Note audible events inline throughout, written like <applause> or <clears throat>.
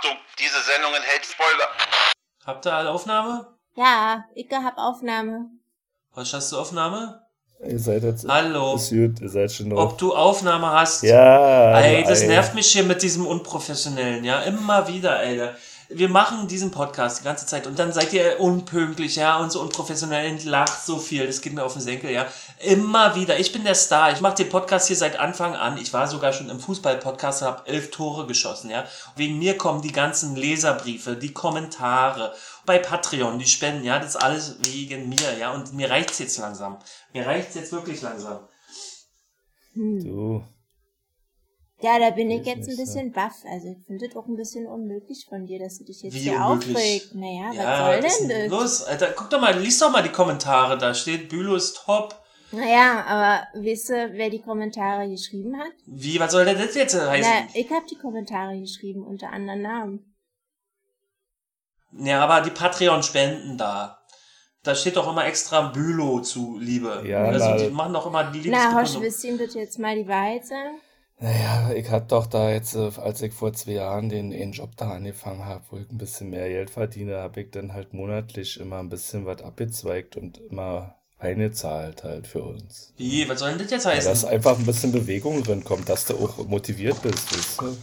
Achtung, diese Sendung enthält Spoiler. Habt ihr alle Aufnahme? Ja, ich hab Aufnahme. Was hast du Aufnahme? Ihr seid jetzt. Hallo. Ist gut, ihr seid schon Ob drauf. du Aufnahme hast? Ja. Ey, das ey. nervt mich hier mit diesem Unprofessionellen, ja. Immer wieder, Alter. Wir machen diesen Podcast die ganze Zeit und dann seid ihr unpünktlich, ja, und so unprofessionell und lacht so viel. Das geht mir auf den Senkel, ja. Immer wieder. Ich bin der Star. Ich mache den Podcast hier seit Anfang an. Ich war sogar schon im Fußball-Podcast und habe elf Tore geschossen, ja. Wegen mir kommen die ganzen Leserbriefe, die Kommentare. Bei Patreon, die Spenden, ja, das ist alles wegen mir, ja. Und mir reicht's jetzt langsam. Mir reicht's jetzt wirklich langsam. Du. Ja, da bin ich jetzt ein nicht so. bisschen baff. Also ich finde das auch ein bisschen unmöglich von dir, dass du dich jetzt Wie hier unmöglich? aufregst. Naja, Ja, was soll was ist denn das? los? Alter, guck doch mal, lies doch mal die Kommentare. Da steht, Bülow ist top. Naja, aber wisst ihr, wer die Kommentare geschrieben hat? Wie, was soll denn das jetzt heißen? Na, ich habe die Kommentare geschrieben unter anderen Namen. Ja, aber die Patreon-Spenden da. Da steht doch immer extra Bülow zu Liebe. Ja, also die machen doch immer die Na, Hosch, Liebesbekundung. willst du ihm bitte jetzt mal die Wahrheit sagen? Naja, ich hab doch da jetzt, äh, als ich vor zwei Jahren den, den Job da angefangen habe, wo ich ein bisschen mehr Geld verdiene, habe ich dann halt monatlich immer ein bisschen was abgezweigt und immer eingezahlt halt für uns. Wie, was soll denn das jetzt Ja, heißen? dass einfach ein bisschen Bewegung drin kommt, dass du auch motiviert bist, weißt du?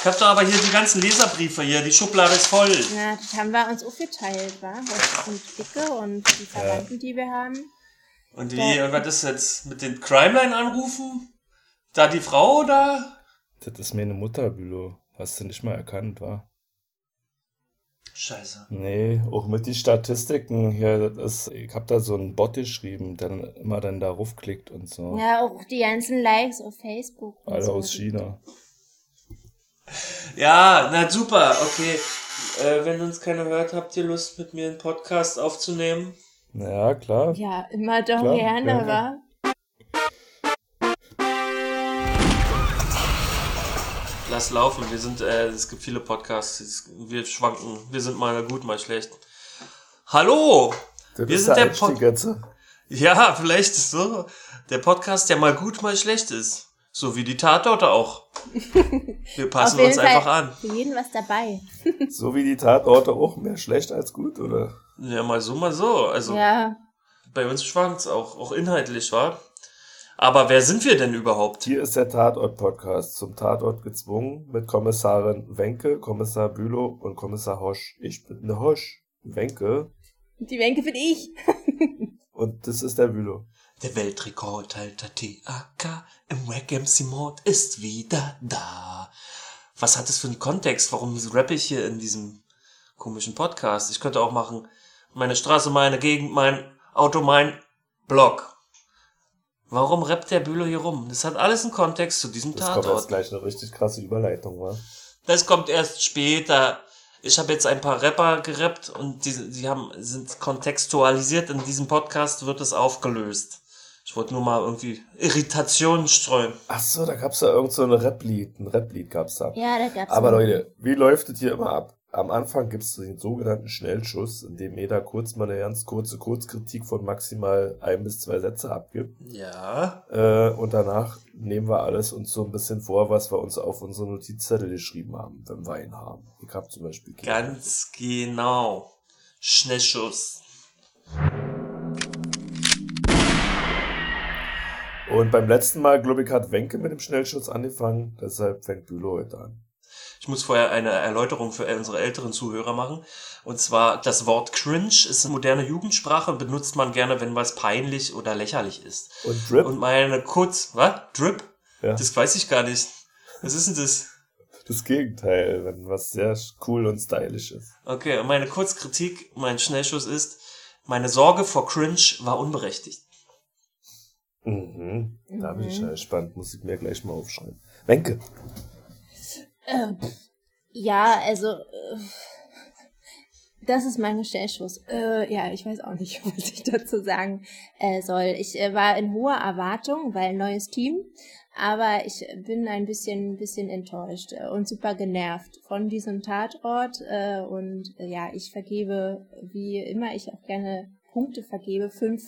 ich hab doch aber hier die ganzen Leserbriefe hier. Die Schublade ist voll. Na, das haben wir uns aufgeteilt, wa? Hosch und Dicke und die Verwandten, die wir haben. Und wie, und was ist jetzt? Mit den Crimeline anrufen? Da die Frau oder? Das ist meine Mutter, Bülow. Hast du nicht mal erkannt, wa? Scheiße. Nee, auch mit die Statistiken hier, das ist, ich hab da so einen Bot geschrieben, der dann immer dann da raufklickt und so. Ja, auch die ganzen Likes auf Facebook. und Alle so. aus China. Ja, na super, okay. Äh, wenn uns keiner hört, habt ihr Lust, mit mir einen Podcast aufzunehmen? Ja, klar. Ja, immer doch Klar, gerne, gerne. wa? Lass laufen, wir sind, äh, es gibt viele Podcasts, wir schwanken, wir sind mal gut, mal schlecht. Hallo! Das Wir ist sind der Einstieg Pod jetzt. Ja, vielleicht ist so. Der Podcast, der mal gut, mal schlecht ist. So wie die Tatorte auch. Wir <laughs> passen uns Fall einfach an. Für jeden was dabei. <laughs> So wie die Tatorte auch mehr schlecht als gut, oder? Ja, mal so, mal so. Also Ja, bei uns schwankt's auch, auch inhaltlich, war. Aber wer sind wir denn überhaupt? Hier ist der Tatort-Podcast. Zum Tatort gezwungen mit Kommissarin Wenke, Kommissar Bülow und Kommissar Hosch. Ich bin der Hosch. Wenke. die Wenke bin ich. <laughs> Und das ist der Bülow. Der Weltrekordhalter TAK im Wack MC Mode ist wieder da. Was hat das für einen Kontext? Warum rappe ich hier in diesem komischen Podcast? Ich könnte auch machen, meine Straße, meine Gegend, mein Auto, mein Blog. Warum rappt der Bühler hier rum? Das hat alles einen Kontext zu diesem Das kommt jetzt Tatort. gleich eine richtig krasse Überleitung, wa? Das kommt erst später. Ich habe jetzt ein paar Rapper gerappt und die, die haben, sind kontextualisiert. In diesem Podcast wird es aufgelöst. Ich wollte nur mal irgendwie Irritationen streuen. Ach so, da gab's ja irgend so ein Rap-Lied. Ein Rap-Lied gab's da. Ja, da gab's Aber Leute, wie läuft es hier immer ab? Am Anfang gibt's den sogenannten Schnellschuss, in dem jeder kurz mal eine ganz kurze Kurzkritik von maximal ein bis zwei Sätze abgibt. Ja. Äh, und danach nehmen wir alles uns so ein bisschen vor, was wir uns auf unsere Notizzettel geschrieben haben, wenn wir einen haben. Ich habe zum Beispiel Ganz genau. Schnellschuss. Und beim letzten Mal, glaube ich, hat Wenke mit dem Schnellschuss angefangen, deshalb fängt Bülow heute an. Ich muss vorher eine Erläuterung für unsere älteren Zuhörer machen. Und zwar, das Wort cringe ist eine moderne Jugendsprache und benutzt man gerne, wenn was peinlich oder lächerlich ist. Und Drip, Und meine kurz, was? Drip? Ja. Das weiß ich gar nicht. Was ist denn das? das Gegenteil, wenn was sehr cool und stylisch ist. Okay, und meine Kurzkritik, mein Schnellschuss ist, meine Sorge vor Cringe war unberechtigt. Mhm. Da bin ich Mhm. ja gespannt, muss ich mir gleich mal aufschreiben. Wenke, Äh, ja, also, äh, das ist mein Schnellschuss. Äh, ja, ich weiß auch nicht, <laughs> was ich dazu sagen äh, soll. Ich äh, war in hoher Erwartung, weil neues Team, aber ich bin ein bisschen, bisschen enttäuscht äh, und super genervt von diesem Tatort. Äh, und äh, ja, ich vergebe, wie immer ich auch gerne Punkte vergebe, fünf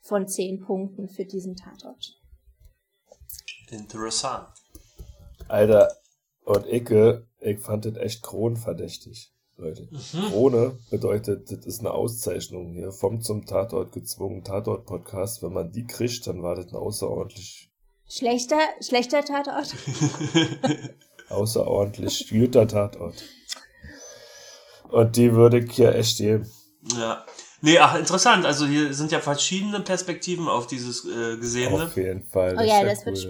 von zehn Punkten für diesen Tatort. Interessant. Alter, und Icke, Ich fand das echt kronverdächtig, Leute. Krone bedeutet, das ist eine Auszeichnung hier vom zum Tatort gezwungen Tatort-Podcast. Wenn man die kriegt, dann war das ein außerordentlich, Schlechter, schlechter Tatort? <laughs> außerordentlich guter Tatort. Und die würde ich hier echt geben. Ja. Nee, ach, interessant. Also hier sind ja verschiedene Perspektiven auf dieses äh, Gesehene. Auf jeden Fall. Oh ja, das wird cool, ja.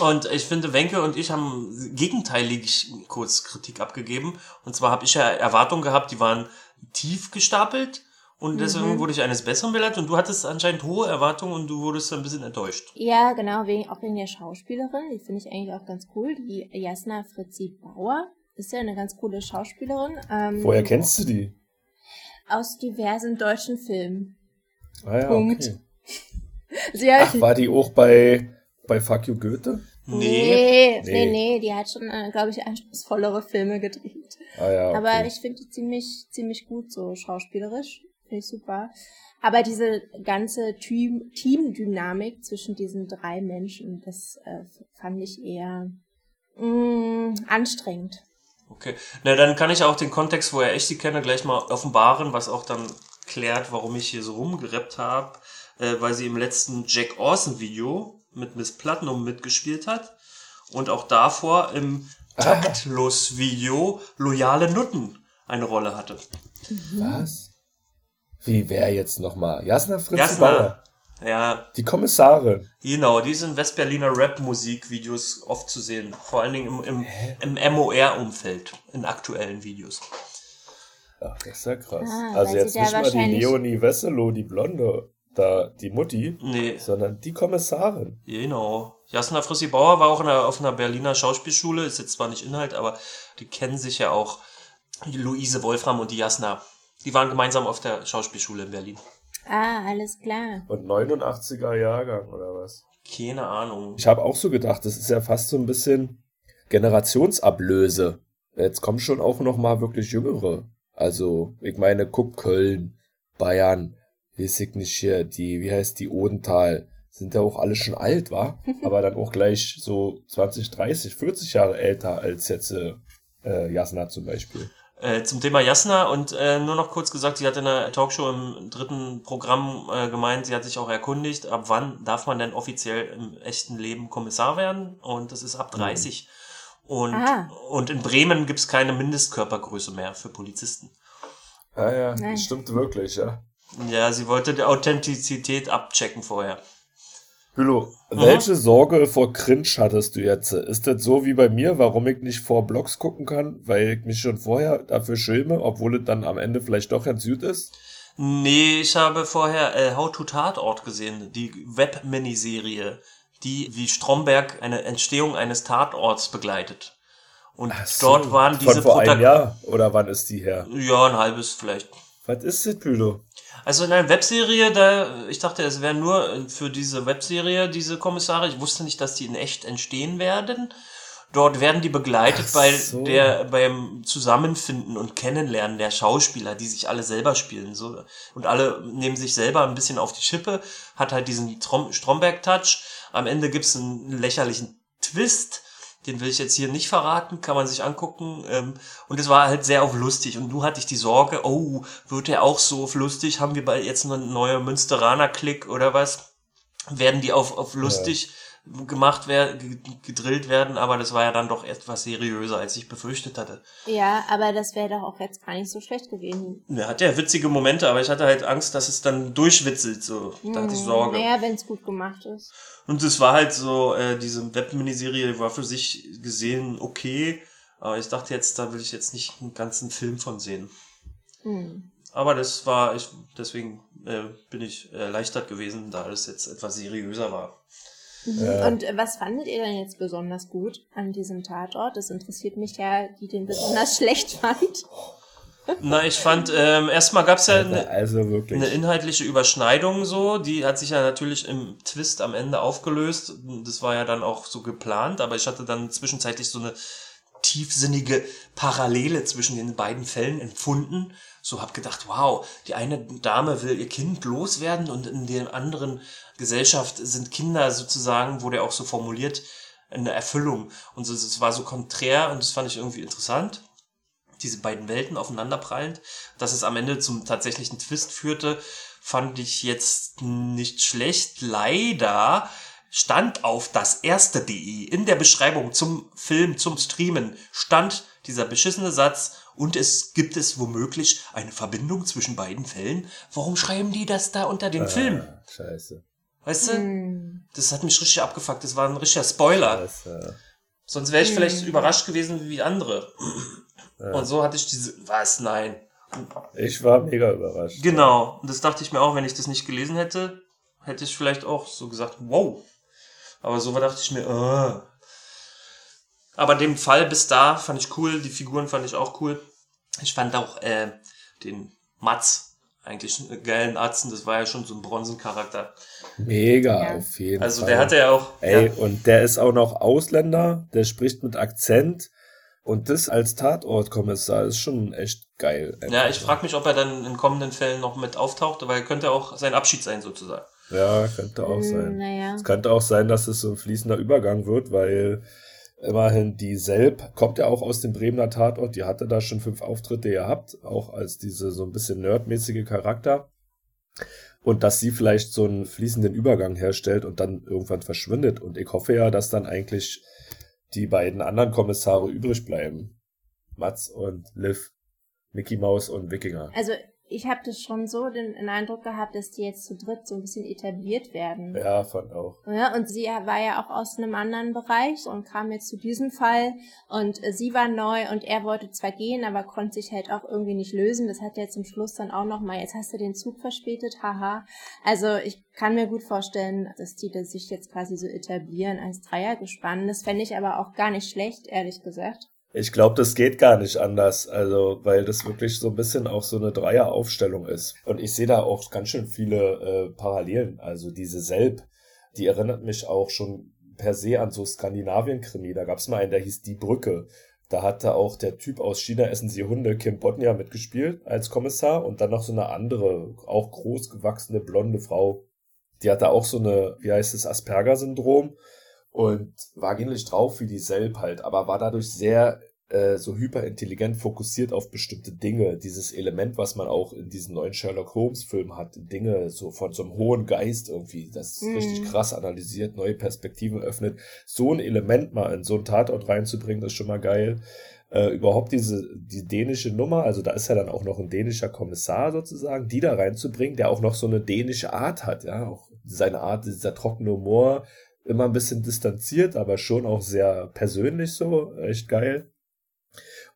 Und ich finde, Wenke und ich haben gegenteilig kurz Kritik abgegeben. Und zwar habe ich ja Erwartungen gehabt, die waren tief gestapelt. Und deswegen wurde ich eines Besseren belehrt. Und du hattest anscheinend hohe Erwartungen und du wurdest ein bisschen enttäuscht. Ja, genau, wegen, auch wegen der Schauspielerin. Die finde ich eigentlich auch ganz cool. Die Jasna Fritzi Bauer ist ja eine ganz coole Schauspielerin. Ähm, Woher kennst du die? Aus diversen deutschen Filmen. Ah ja, Punkt. okay. <laughs> Ach, war die auch bei, bei Fuck You Goethe? nee, Nee. nee, nee, die hat schon, äh, glaube ich, anspruchsvollere Filme gedreht. Ah ja, okay. Aber ich finde die ziemlich, ziemlich gut so schauspielerisch. Finde ich super. Aber diese ganze Team Teamdynamik zwischen diesen drei Menschen, das äh, fand ich eher mh, anstrengend. Okay. Na, dann kann ich auch den Kontext, woher ich sie kenne, gleich mal offenbaren, was auch dann klärt, warum ich hier so rumgerappt habe, äh, weil sie im letzten Jack Orson Video mit Miss Platinum mitgespielt hat und auch davor im Taktlos Video Loyale Nutten eine Rolle hatte. Was? Wie wer jetzt nochmal? Jasna Fritz Jasna. Bauer. Ja, Die Kommissarin. genau, die in Westberliner Rap-Musikvideos oft zu sehen. Vor allen Dingen im, im, im MOR-Umfeld, in aktuellen Videos. Ach, das ist ja krass. Ah, also jetzt nicht mal die Leonie Wesselow, die Blonde, da die Mutti, Nee, sondern die Kommissarin. Genau. Jasna Frissi Bauer war auch in einer, auf einer Berliner Schauspielschule, ist jetzt zwar nicht Inhalt, aber die kennen sich ja auch. Die Luise Wolfram und die Jasna. Die waren gemeinsam auf der Schauspielschule in Berlin. Ah, alles klar. Und 89er Jahrgang, oder was? Keine Ahnung. Ich habe auch so gedacht, das ist ja fast so ein bisschen Generationsablöse. Jetzt kommen schon auch noch mal wirklich Jüngere. Also, ich meine, guck Köln, Bayern, nicht hier, die, wie heißt die, Odenthal, sind ja auch alle schon alt, wa? <laughs> Aber dann auch gleich so 20, 30, 40 Jahre älter als jetzt äh, äh, Jasna zum Beispiel. Äh, zum Thema Jasna und äh, nur noch kurz gesagt, sie hat in der Talkshow im dritten Programm äh, gemeint, sie hat sich auch erkundigt, ab wann darf man denn offiziell im echten Leben Kommissar werden? Und das ist ab 30. Und, Ah. und in Bremen gibt's keine Mindestkörpergröße mehr für Polizisten. Ah ja, Nein. das stimmt wirklich, ja. Ja, sie wollte die Authentizität abchecken vorher. Hülo, welche Sorge vor Cringe hattest du jetzt? Ist das so wie bei mir, warum ich nicht vor Blogs gucken kann, weil ich mich schon vorher dafür schäme, obwohl es dann am Ende vielleicht doch ganz gut ist? Nee, ich habe vorher äh, How to Tatort gesehen, die Web-Miniserie, die wie Stromberg eine Entstehung eines Tatorts begleitet. Und so, dort waren diese Von vor einem Protagonisten. Jahr? Oder wann ist die her? Ja, ein halbes vielleicht. Was ist das, Bülow? Also in einer Webserie, da, ich dachte, es wären nur äh, für diese Webserie diese Kommissare. Ich wusste nicht, dass die in echt entstehen werden. Dort werden die begleitet Ach bei so. der, beim Zusammenfinden und Kennenlernen der Schauspieler, die sich alle selber spielen, so. Und alle nehmen sich selber ein bisschen auf die Schippe, hat halt diesen Trom Stromberg-Touch. Am Ende gibt's einen lächerlichen Twist. Den will ich jetzt hier nicht verraten, kann man sich angucken. Ähm, und es war halt sehr auf lustig. Und du hatte ich die Sorge, oh, wird der auch so auf lustig? Haben wir bald jetzt eine neue Münsteraner-Klick oder was? Werden die auf, auf lustig gemacht werden, gedrillt werden? Aber das war ja dann doch etwas seriöser, als ich befürchtet hatte. Ja, aber das wäre doch auch jetzt gar nicht so schlecht gewesen. Er hat ja witzige Momente, aber ich hatte halt Angst, dass es dann durchwitzelt, so. Da hatte ich Sorge. Hm, Naja, wenn es gut gemacht ist. Und es war halt so, äh, diese Web-Miniserie war für sich gesehen okay, aber ich dachte jetzt, da will ich jetzt nicht einen ganzen Film von sehen. Hm. Aber das war, ich, deswegen äh, bin ich erleichtert gewesen, da es jetzt etwas seriöser war. Ja. Und äh, was fandet ihr denn jetzt besonders gut an diesem Tatort? Das interessiert mich ja, die den besonders schlecht fand. Na, ich fand, ähm, erstmal gab's ja eine, Also eine inhaltliche Überschneidung so, die hat sich ja natürlich im Twist am Ende aufgelöst. Das war ja dann auch so geplant, aber ich hatte dann zwischenzeitlich so eine tiefsinnige Parallele zwischen den beiden Fällen empfunden. So hab gedacht, wow, die eine Dame will ihr Kind loswerden und in der anderen Gesellschaft sind Kinder sozusagen, wurde auch so formuliert, eine Erfüllung. Und so, es war so konträr und das fand ich irgendwie interessant. Diese beiden Welten aufeinanderprallend. Dass es am Ende zum tatsächlichen Twist führte, fand ich jetzt nicht schlecht. Leider stand auf das erste.de in der Beschreibung zum Film, zum Streamen, stand dieser beschissene Satz und es gibt es womöglich eine Verbindung zwischen beiden Fällen. Warum schreiben die das da unter den Ah, Film? Scheiße. Weißt du? Hm. Das hat mich richtig abgefuckt. Das war ein richtiger Spoiler. Scheiße. Sonst wäre ich Hm. vielleicht überrascht gewesen wie andere. Ja. Und so hatte ich diese, was, nein. Ich war mega überrascht. Genau. Und das dachte ich mir auch, wenn ich das nicht gelesen hätte, hätte ich vielleicht auch so gesagt, wow. Aber so dachte ich mir, äh. Aber den Fall bis da fand ich cool, die Figuren fand ich auch cool. Ich fand auch äh, den Mats eigentlich einen geilen Atzen, das war ja schon so ein Bronzencharakter. Mega, Ja. auf jeden Also Fall. der hatte ja auch. Ey, ja, und der ist auch noch Ausländer, der spricht mit Akzent. Und das als Tatortkommissar ist schon echt geil. ja, ich frage mich, ob er dann in kommenden Fällen noch mit auftaucht, weil er könnte auch sein Abschied sein sozusagen. Ja, könnte auch Hm, sein. Naja. Es könnte auch sein, dass es so ein fließender Übergang wird, weil immerhin die Selb kommt ja auch aus dem Bremener Tatort. Die hatte da schon fünf Auftritte gehabt, auch als diese so ein bisschen nerdmäßige Charakter. Und dass sie vielleicht so einen fließenden Übergang herstellt und dann irgendwann verschwindet. Und ich hoffe ja, dass dann eigentlich die beiden anderen Kommissare übrig bleiben. Mats und Liv, Mickey Mouse und Wikinger. Also ich habe das schon so den, den Eindruck gehabt, dass die jetzt zu dritt so ein bisschen etabliert werden. Ja, fand auch. Ja, und sie war ja auch aus einem anderen Bereich und kam jetzt zu diesem Fall und äh, sie war neu und er wollte zwar gehen, aber konnte sich halt auch irgendwie nicht lösen. Das hat ja zum Schluss dann auch nochmal, jetzt hast du den Zug verspätet, haha. Also ich kann mir gut vorstellen, dass die das sich jetzt quasi so etablieren als Dreiergespann. Das fände ich aber auch gar nicht schlecht, ehrlich gesagt. Ich glaube, das geht gar nicht anders, also weil das wirklich so ein bisschen auch so eine Dreieraufstellung ist. Und ich sehe da auch ganz schön viele äh, Parallelen. Also diese Selb, die erinnert mich auch schon per se an so Skandinavien-Krimi. Da gab es mal einen, der hieß Die Brücke. Da hatte auch der Typ aus China essen sie Hunde, Kim Bodnia, mitgespielt als Kommissar und dann noch so eine andere, auch groß gewachsene blonde Frau. Die hatte auch so eine, wie heißt es, Asperger-Syndrom und war ähnlich drauf wie die Selb halt, aber war dadurch sehr äh, so hyperintelligent fokussiert auf bestimmte Dinge. Dieses Element, was man auch in diesen neuen Sherlock Holmes Filmen hat, Dinge so von so einem hohen Geist irgendwie, das Mhm. richtig krass analysiert, neue Perspektiven öffnet. So ein Element mal in so einen Tatort reinzubringen, ist schon mal geil. Äh, überhaupt diese, die dänische Nummer, also da ist ja dann auch noch ein dänischer Kommissar sozusagen, die da reinzubringen, der auch noch so eine dänische Art hat, ja, auch seine Art, dieser trockene Humor, immer ein bisschen distanziert, aber schon auch sehr persönlich so, echt geil.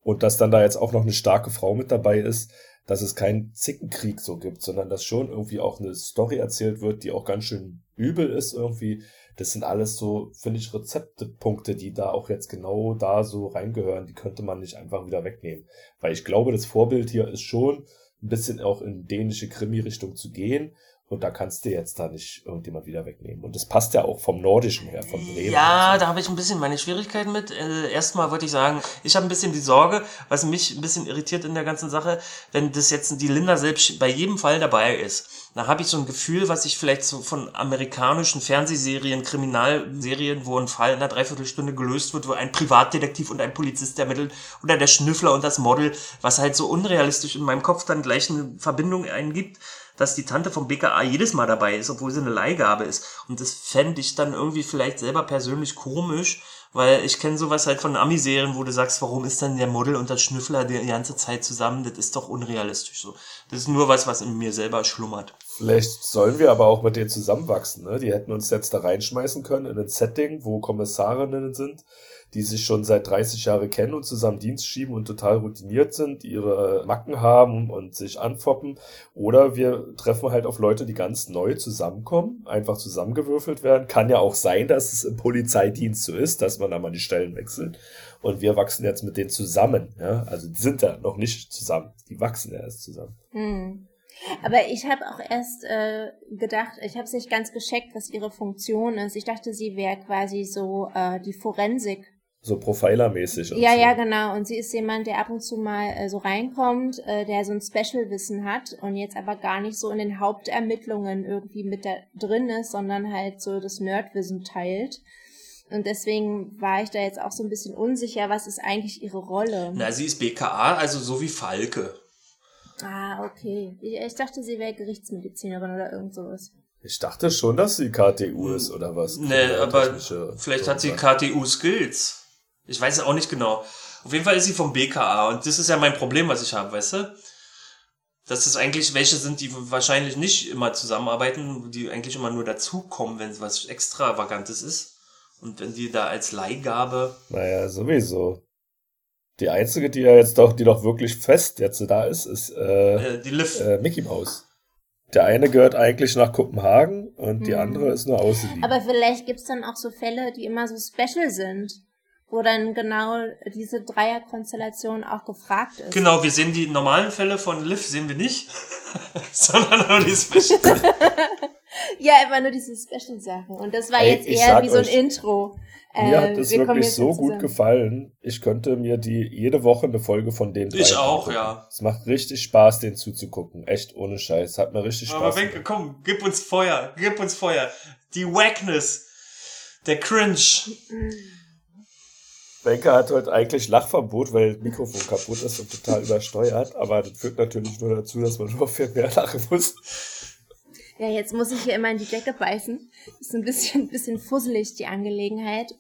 Und dass dann da jetzt auch noch eine starke Frau mit dabei ist, dass es keinen Zickenkrieg so gibt, sondern dass schon irgendwie auch eine Story erzählt wird, die auch ganz schön übel ist irgendwie. Das sind alles so, finde ich, Rezeptepunkte, die da auch jetzt genau da so reingehören. Die könnte man nicht einfach wieder wegnehmen. Weil ich glaube, das Vorbild hier ist schon ein bisschen auch in dänische Krimi-Richtung zu gehen. Und da kannst du jetzt da nicht irgendjemand wieder wegnehmen. Und das passt ja auch vom Nordischen her, von Bremen. Ja, so. da habe ich ein bisschen meine Schwierigkeiten mit. Äh, erstmal wollte ich sagen, ich habe ein bisschen die Sorge, was mich ein bisschen irritiert in der ganzen Sache, wenn das jetzt die Linda selbst bei jedem Fall dabei ist. Da habe ich so ein Gefühl, was ich vielleicht so von amerikanischen Fernsehserien, Kriminalserien, wo ein Fall in einer Dreiviertelstunde gelöst wird, wo ein Privatdetektiv und ein Polizist ermittelt oder der Schnüffler und das Model, was halt so unrealistisch in meinem Kopf dann gleich eine Verbindung eingibt dass die Tante vom BKA jedes Mal dabei ist, obwohl sie eine Leihgabe ist. Und das fände ich dann irgendwie vielleicht selber persönlich komisch, weil ich kenne sowas halt von Ami-Serien, wo du sagst, warum ist dann der Model und das Schnüffler die ganze Zeit zusammen? Das ist doch unrealistisch so. Das ist nur was, was in mir selber schlummert. Vielleicht sollen wir aber auch mit denen zusammenwachsen. Ne? Die hätten uns jetzt da reinschmeißen können in ein Setting, wo Kommissarinnen sind, die sich schon seit 30 Jahren kennen und zusammen Dienst schieben und total routiniert sind, ihre Macken haben und sich anfoppen. Oder wir treffen halt auf Leute, die ganz neu zusammenkommen, einfach zusammengewürfelt werden. Kann ja auch sein, dass es im Polizeidienst so ist, dass man da mal die Stellen wechselt. Und wir wachsen jetzt mit denen zusammen. Ja? Also die sind da noch nicht zusammen. Die wachsen ja erst zusammen. Hm. Aber ich habe auch erst äh, gedacht, ich habe es nicht ganz gescheckt, was ihre Funktion ist. Ich dachte, sie wäre quasi so äh, die Forensik. So Profiler-mäßig. Ja, so. ja, genau. Und sie ist jemand, der ab und zu mal äh, so reinkommt, äh, der so ein Special-Wissen hat und jetzt aber gar nicht so in den Hauptermittlungen irgendwie mit da drin ist, sondern halt so das Nerdwissen teilt. Und deswegen war ich da jetzt auch so ein bisschen unsicher, was ist eigentlich ihre Rolle? Na, sie ist BKA, also so wie Falke. Ah, okay. Ich, ich dachte, sie wäre Gerichtsmedizinerin oder irgend sowas. Ich dachte schon, dass sie KTU ist oder was. Ne, aber vielleicht hat sie. KTU-Skills. Ich weiß es auch nicht genau. Auf jeden Fall ist sie vom BKA und das ist ja mein Problem, was ich habe, weißt du? Dass es eigentlich welche sind, die wahrscheinlich nicht immer zusammenarbeiten, die eigentlich immer nur dazukommen, wenn es was Extravagantes ist. Und wenn die da als Leihgabe. Naja, sowieso. Die einzige, die ja jetzt doch, die doch wirklich fest jetzt da ist, ist äh, Äh, die Liv. äh, Mickey Mouse. Der eine gehört eigentlich nach Kopenhagen und die Mhm. andere ist nur ausgeliehen. Aber vielleicht gibt's dann auch so Fälle, die immer so special sind, wo dann genau diese Dreierkonstellation auch gefragt ist. Genau, wir sehen die normalen Fälle von Liv sehen wir nicht, <laughs> sondern nur die Special. <laughs> Ja, immer nur diese Special-Sachen. Und das war Ey, jetzt eher wie so ein euch, Intro. Mir hat Äh, das wir wirklich so gut zusammen. gefallen. Ich könnte mir die jede Woche eine Folge von den Ich auch, angucken. ja. Es macht richtig Spaß, den zuzugucken. Echt ohne Scheiß. Hat mir richtig Aber Spaß Wenke, gemacht. komm, gib uns Feuer, gib uns Feuer. Die Wackness, der Cringe. Benke hat heute eigentlich Lachverbot, weil das Mikrofon kaputt ist und total <laughs> übersteuert. Aber das führt natürlich nur dazu, dass man nur viel mehr lachen muss. Ja, jetzt muss ich hier immer in die Decke beißen. Ist ein bisschen, <laughs> bisschen fusselig, die Angelegenheit.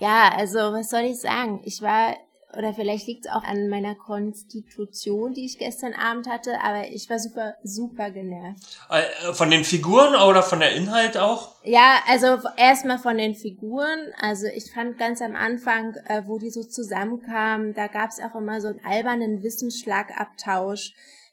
Ja, also, was soll ich sagen? Ich war, oder vielleicht liegt es auch an meiner Konstitution, die ich gestern Abend hatte, aber ich war super, super genervt. Äh, Von den Figuren oder von der Inhalt auch? Ja, also erstmal von den Figuren. Also ich fand ganz am Anfang, äh, wo die so zusammenkamen, da gab's auch immer so einen albernen Wissensschlagabtausch.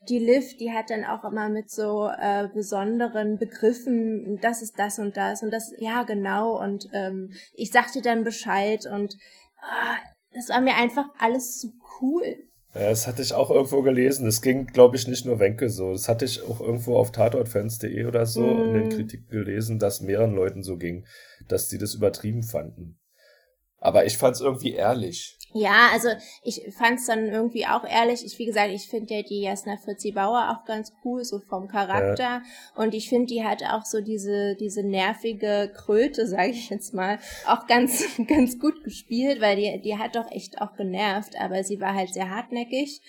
Die Liv, die hat dann auch immer mit so äh, besonderen Begriffen, das ist das und das und das, ja genau. Und ähm, ich sagte dann Bescheid und ah, das war mir einfach alles zu cool. Ja, das hatte ich auch irgendwo gelesen. Das ging, glaube ich, nicht nur Wenke so. Das hatte ich auch irgendwo auf tatortfans.de oder so in den Mm. Kritiken gelesen, dass mehreren Leuten so ging, dass sie das übertrieben fanden. Aber ich fand es irgendwie ehrlich. Ja, also ich fand's dann irgendwie auch ehrlich. Ich, wie gesagt, ich finde ja die Jasna Fritzi Bauer auch ganz cool, so vom Charakter. Und ich finde, die hat auch so diese, diese nervige Kröte, sage ich jetzt mal, auch ganz, <laughs> ganz gut gespielt, weil die, die hat doch echt auch genervt, aber sie war halt sehr hartnäckig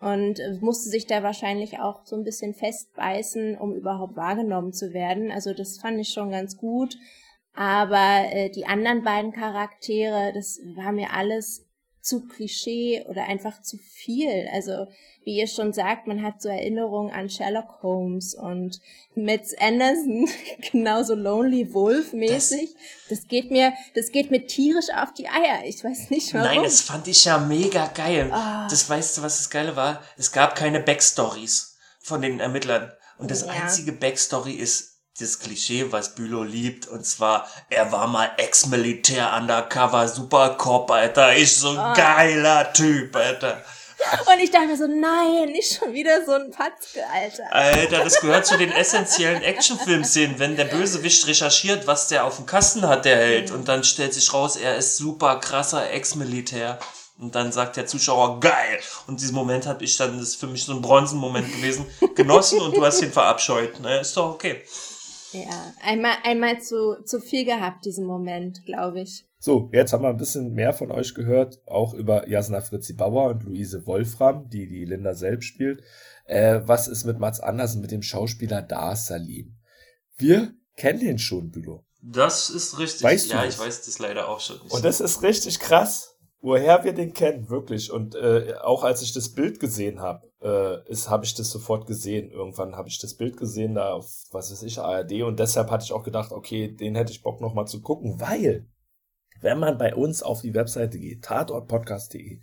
und musste sich da wahrscheinlich auch so ein bisschen festbeißen, um überhaupt wahrgenommen zu werden. Also das fand ich schon ganz gut. Aber äh, die anderen beiden Charaktere, das war mir alles zu Klischee oder einfach zu viel. Also wie ihr schon sagt, man hat so Erinnerungen an Sherlock Holmes und Metz Anderson <laughs> genauso Lonely Wolf mäßig. Das, geht mir, das geht mir tierisch auf die Eier. Ich weiß nicht warum. Nein, das fand ich ja mega geil. Ah. Das weißt du, was das Geile war? Es gab keine Backstories von den Ermittlern. Und das Ja. einzige Backstory ist das Klischee, was Bülow liebt. Und zwar, er war mal Ex-Militär, Undercover, Supercop, Alter. Ich so ein Ah. geiler Typ, Alter. <laughs> Und ich dachte mir so, nein, nicht schon wieder so ein Patzke, Alter. Alter, das gehört zu den <laughs> essentiellen Actionfilmszenen, wenn der Bösewicht recherchiert, was der auf dem Kasten hat, der Held. Und dann stellt sich raus, er ist super krasser Ex-Militär. Und dann sagt der Zuschauer, geil. Und diesen Moment habe ich dann, das ist für mich so ein Bronzenmoment gewesen, genossen und du hast ihn <laughs> verabscheut. Ne? Ist doch okay. Ja, einmal, einmal zu, zu viel gehabt, diesen Moment, glaube ich. So, jetzt haben wir ein bisschen mehr von euch gehört, auch über Jasna Fritzi Bauer und Luise Wolfram, die die Linda selbst spielt. Äh, was ist mit Mats Andersen, mit dem Schauspieler Dar Salim? Wir kennen den schon, Bülow. Das ist richtig. Weißt du ja, das? ich weiß das leider auch schon nicht. Und das ist richtig krass, woher wir den kennen, wirklich. Und äh, auch als ich das Bild gesehen habe, äh, ist habe ich das sofort gesehen. Irgendwann habe ich das Bild gesehen da auf, was weiß ich, ARD. Und deshalb hatte ich auch gedacht, okay, den hätte ich Bock noch mal zu gucken, weil wenn man bei uns auf die Webseite geht, tatortpodcast.de,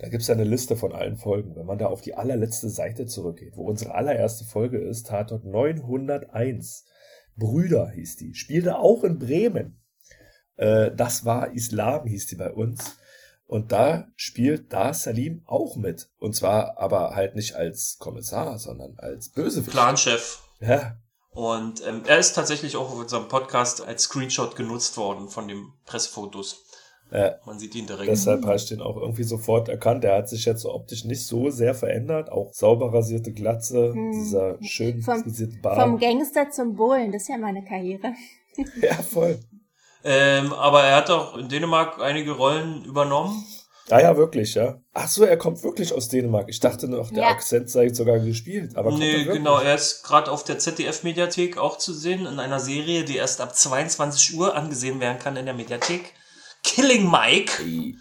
da gibt's ja eine Liste von allen Folgen. Wenn man da auf die allerletzte Seite zurückgeht, wo unsere allererste Folge ist, Tatort 901, Brüder hieß die, spielte auch in Bremen. Äh, das war Islam, hieß die bei uns. Und da spielt da Salim auch mit. Und zwar aber halt nicht als Kommissar, sondern als Bösewicht. Planchef. Ja, Und ähm, er ist tatsächlich auch auf unserem Podcast als Screenshot genutzt worden von den Pressfotos. Ja. Man sieht ihn direkt. deshalb habe ich den auch irgendwie sofort erkannt. Er hat sich jetzt so optisch nicht so sehr verändert. Auch sauber rasierte Glatze, Hm. dieser schön Vom- frisierte Vom Bart. Gangster zum Bullen, das ist ja meine Karriere. Ja, voll. Ähm, aber er hat auch in Dänemark einige Rollen übernommen. Ah ja, wirklich, ja. Ach so, er kommt wirklich aus Dänemark. Ich dachte noch, der Ja. Akzent sei sogar gespielt. Aber kommt er Nee, genau, er ist gerade auf der ZDF-Mediathek auch zu sehen, in einer Serie, die erst ab 22 Uhr angesehen werden kann in der Mediathek. Killing Mike. Ey,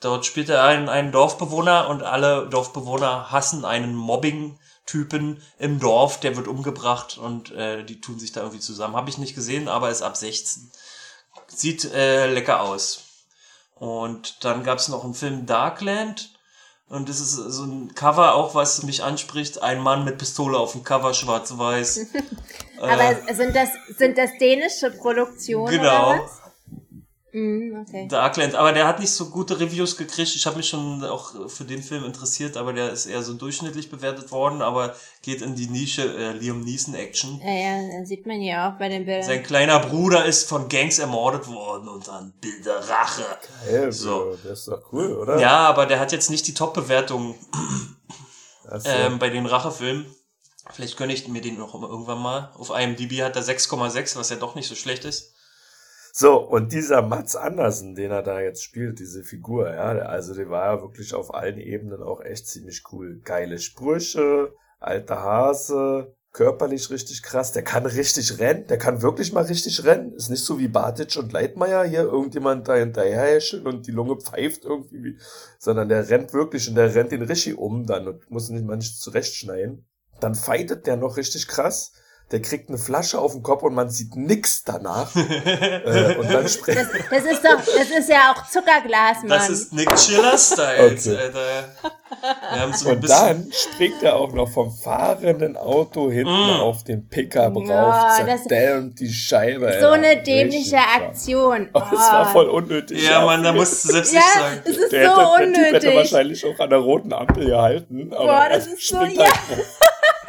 Dort spielt er einen, einen Dorfbewohner und alle Dorfbewohner hassen einen Mobbing-Typen im Dorf, der wird umgebracht und äh, die tun sich da irgendwie zusammen. Habe ich nicht gesehen, aber ist ab 16. Sieht äh, lecker aus. Und dann gab's noch einen Film Darkland. Und das ist so ein Cover auch, was mich anspricht. Ein Mann mit Pistole auf dem Cover, schwarz-weiß. <laughs> Aber sind das, sind das dänische Produktionen Genau. oder was? Mm, okay. Darkland, aber der hat nicht so gute Reviews gekriegt. Ich habe mich schon auch für den Film interessiert, aber der ist eher so durchschnittlich bewertet worden, aber geht in die Nische äh, Liam Neeson Action. Ja, ja, das sieht man ja auch bei den Bildern. Sein kleiner Bruder ist von Gangs ermordet worden und dann Bilder Rache. Geil, So. Das ist doch cool, oder? Ja, aber der hat jetzt nicht die Top-Bewertung <clears throat> so. ähm, bei den Rachefilmen. Vielleicht gönne ich mir den noch irgendwann mal. Auf IMDb hat er 6,6, was ja doch nicht so schlecht ist. So, und dieser Mats Andersen, den er da jetzt spielt, diese Figur, ja, also der war ja wirklich auf allen Ebenen auch echt ziemlich cool. Geile Sprüche, alter Hase, körperlich richtig krass, der kann richtig rennen, der kann wirklich mal richtig rennen. Ist nicht so wie Bartic und Leitmeier hier, irgendjemand da hinterherhäschelt und die Lunge pfeift irgendwie, sondern der rennt wirklich und der rennt den richtig um dann und muss nicht mal nicht zurechtschneiden. Dann fightet der noch richtig krass. Der kriegt eine Flasche auf den Kopf und man sieht nix danach. <laughs> äh, und dann springt Das, das ist doch, das ist ja auch Zuckerglas, Mann. Das ist Nick Chiller-Style, Okay. Alter. Wir haben so ein Und dann springt er auch noch vom fahrenden Auto hinten Mm. auf den Pickup Ja, rauf, das- zerdämmt die Scheibe. so eine Richtig dämliche. Aktion. Oh, <laughs> das war Oh. voll unnötig. Ja, Mann, da musst du selbst Ja, nicht sagen. es ist der, so hätte, der Typ hätte unnötig. wahrscheinlich auch an der roten Ampel gehalten. Aber Boah, das ist so- ja. halt. <laughs>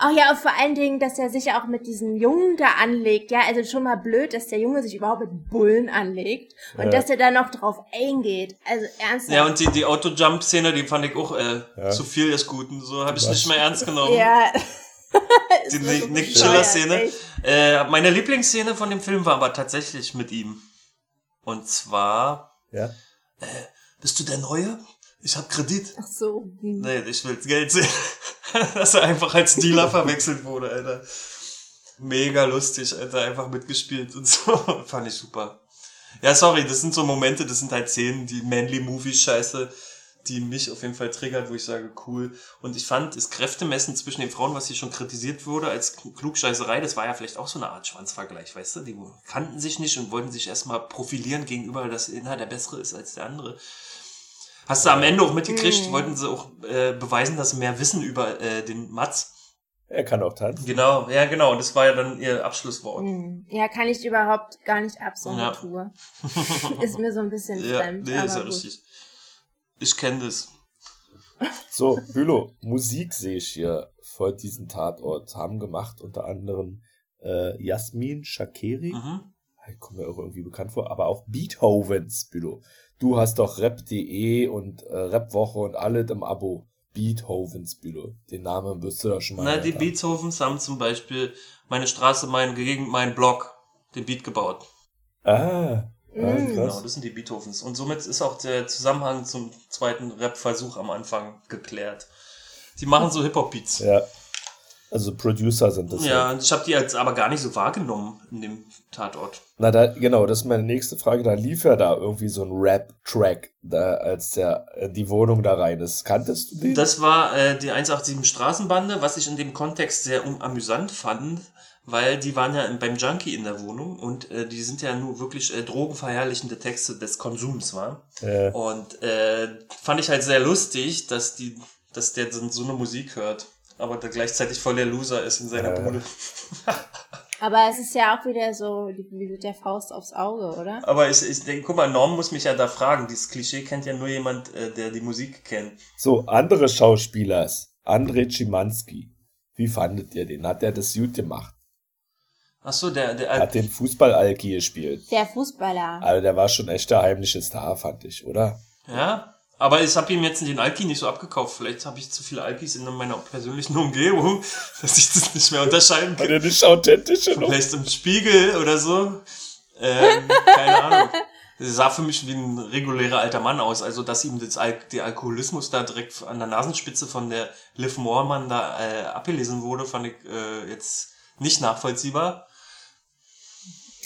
Ach ja, und vor allen Dingen, dass er sich auch mit diesem Jungen da anlegt. Ja, also schon mal blöd, dass der Junge sich überhaupt mit Bullen anlegt. Und Ja. dass er da noch drauf eingeht. Also ernsthaft. Ja, und die, die Auto-Jump-Szene, die fand ich auch äh, Ja. zu viel des Guten. So habe ich Was? nicht mehr ernst genommen. Ja. <laughs> die Nick, so Nick bescheuert, Chiller-Szene. echt. Äh, meine Lieblingsszene von dem Film war aber tatsächlich mit ihm. Und zwar, Ja. bist du der Neue? Ich hab Kredit. Ach so. Hm. Nee, ich will Geld sehen. <laughs> Dass er einfach als Dealer verwechselt wurde, Alter. Mega lustig, Alter, einfach mitgespielt und so. <laughs> Fand ich super. Ja, sorry, das sind so Momente, das sind halt Szenen, die Manly-Movie-Scheiße, die mich auf jeden Fall triggert, wo ich sage, cool. Und ich fand, das Kräftemessen zwischen den Frauen, was hier schon kritisiert wurde als Klugscheißerei, das war ja vielleicht auch so eine Art Schwanzvergleich, weißt du? Die kannten sich nicht und wollten sich erstmal profilieren gegenüber, dass einer der Bessere ist als der andere. Hast du am Ende auch mitgekriegt, Mhm. wollten sie auch äh, beweisen, dass sie mehr wissen über äh, den Mats. Er kann auch tanzen. Genau, ja genau, und das war ja dann ihr Abschlusswort. Hm. Ja, kann ich überhaupt gar nicht ab, so eine Ja. Tour. <laughs> ist mir so ein bisschen Ja, fremd. nee, ist ja gut. richtig. Ich kenne das. So, Bülow, Musik sehe ich hier vor diesem Tatort. Haben gemacht unter anderem äh, Jasmin Shakeri. Mhm. kommt mir auch irgendwie bekannt vor, aber auch Beethovens, Bülow. Du hast doch rap.de und äh, Rapwoche und alles im Abo. Beethovens, Bülow. Den Namen wirst du doch schon mal Na, die. Beethovens haben zum Beispiel meine Straße, meine Gegend, mein Blog, den Beat gebaut. Ah, ah Mm. Genau, das sind die Beethovens. Und somit ist auch der Zusammenhang zum zweiten Rap-Versuch am Anfang geklärt. Die machen so Hip-Hop-Beats. Ja. Also Producer sind das. Ja, und ich habe die jetzt aber gar nicht so wahrgenommen in dem Tatort. Na, da, genau, das ist meine nächste Frage. Da lief ja da irgendwie so ein Rap-Track, da, als der, äh, die Wohnung da rein ist. Kanntest du den? Das war äh, die 187 Straßenbande, was ich in dem Kontext sehr amüsant fand, weil die waren ja beim Junkie in der Wohnung und äh, die sind ja nur wirklich äh, drogenverherrlichende Texte des Konsums, war. äh, Und äh, fand ich halt sehr lustig, dass die, dass der so eine Musik hört, aber der gleichzeitig voll der Loser ist in seiner Ja. Bude. <laughs> Aber es ist ja auch wieder so wie mit der Faust aufs Auge, oder? Aber ich, ich denke, guck mal, Norm muss mich ja da fragen. Dieses Klischee kennt ja nur jemand, äh, der die Musik kennt. so, andere Schauspielers. André Schimanski. Wie fandet ihr den? Hat der das gut gemacht? Ach so, der, der, Hat den Fußball-Alki gespielt. Der Fußballer. Also der war schon echt der heimliche Star, fand ich, oder? Ja, aber ich habe ihm jetzt den Alki nicht so abgekauft. Vielleicht habe ich zu viele Alkis in meiner persönlichen Umgebung, <laughs> dass ich das nicht mehr unterscheiden kann. der nicht authentische noch? Vielleicht im Spiegel oder so. Ähm, keine <laughs> Ahnung. Er sah für mich wie ein regulärer alter Mann aus. Also, dass ihm das Al der Alkoholismus da direkt an der Nasenspitze von der Liv Moormann da äh, abgelesen wurde, fand ich äh, jetzt nicht nachvollziehbar.